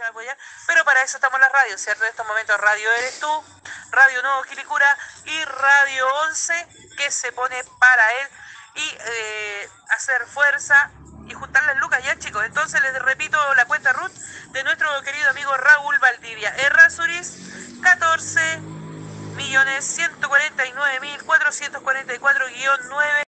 se va a apoyar, pero para eso estamos en la radio, ¿cierto? En estos momentos Radio Eres Tú, Radio Nuevo Quilicura y Radio 11, que se pone para él y eh, hacer fuerza y juntar las lucas ya chicos. Entonces les repito la cuenta Ruth de nuestro querido amigo Raúl Valdivia. Errázuriz 14 millones 149 mil 444 9